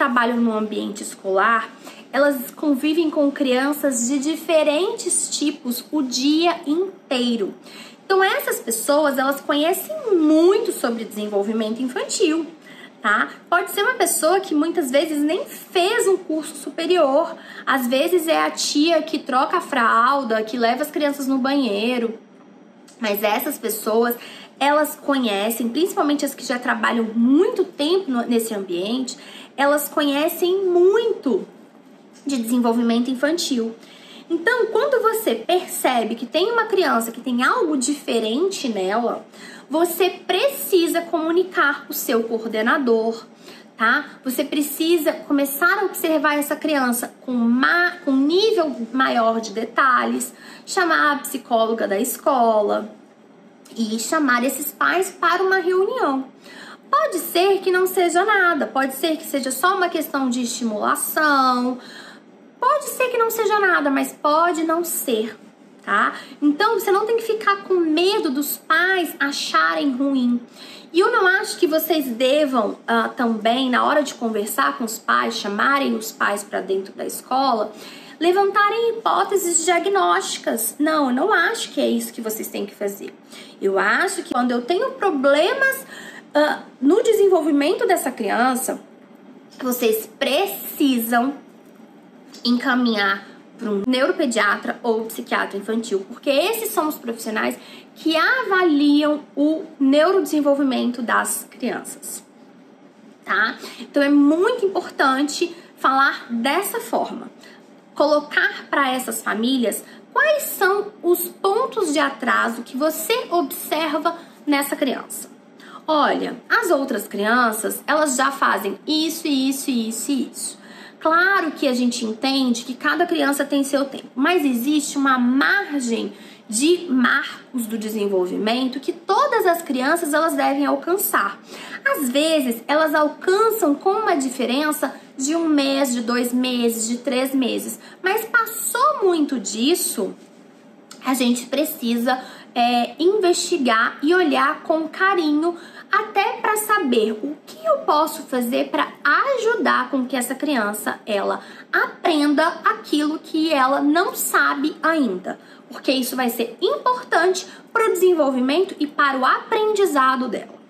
trabalham no ambiente escolar, elas convivem com crianças de diferentes tipos o dia inteiro. Então essas pessoas, elas conhecem muito sobre desenvolvimento infantil, tá? Pode ser uma pessoa que muitas vezes nem fez um curso superior. Às vezes é a tia que troca a fralda, que leva as crianças no banheiro. Mas essas pessoas, elas conhecem, principalmente as que já trabalham muito tempo nesse ambiente, elas conhecem muito de desenvolvimento infantil. Então, quando você percebe que tem uma criança que tem algo diferente nela, você precisa comunicar o seu coordenador, tá? Você precisa começar a observar essa criança com, uma, com um nível maior de detalhes, chamar a psicóloga da escola e chamar esses pais para uma reunião. Pode ser que não seja nada, pode ser que seja só uma questão de estimulação, Pode ser que não seja nada, mas pode não ser, tá? Então você não tem que ficar com medo dos pais acharem ruim. E eu não acho que vocês devam uh, também, na hora de conversar com os pais, chamarem os pais para dentro da escola, levantarem hipóteses diagnósticas. Não, eu não acho que é isso que vocês têm que fazer. Eu acho que quando eu tenho problemas uh, no desenvolvimento dessa criança, vocês precisam encaminhar para um neuropediatra ou psiquiatra infantil, porque esses são os profissionais que avaliam o neurodesenvolvimento das crianças, tá? Então é muito importante falar dessa forma, colocar para essas famílias quais são os pontos de atraso que você observa nessa criança. Olha, as outras crianças, elas já fazem isso, isso, isso e isso. Claro que a gente entende que cada criança tem seu tempo, mas existe uma margem de marcos do desenvolvimento que todas as crianças elas devem alcançar. Às vezes elas alcançam com uma diferença de um mês, de dois meses, de três meses, mas passou muito disso, a gente precisa é, investigar e olhar com carinho até para saber o que eu posso fazer para ajudar com que essa criança ela aprenda aquilo que ela não sabe ainda, porque isso vai ser importante para o desenvolvimento e para o aprendizado dela.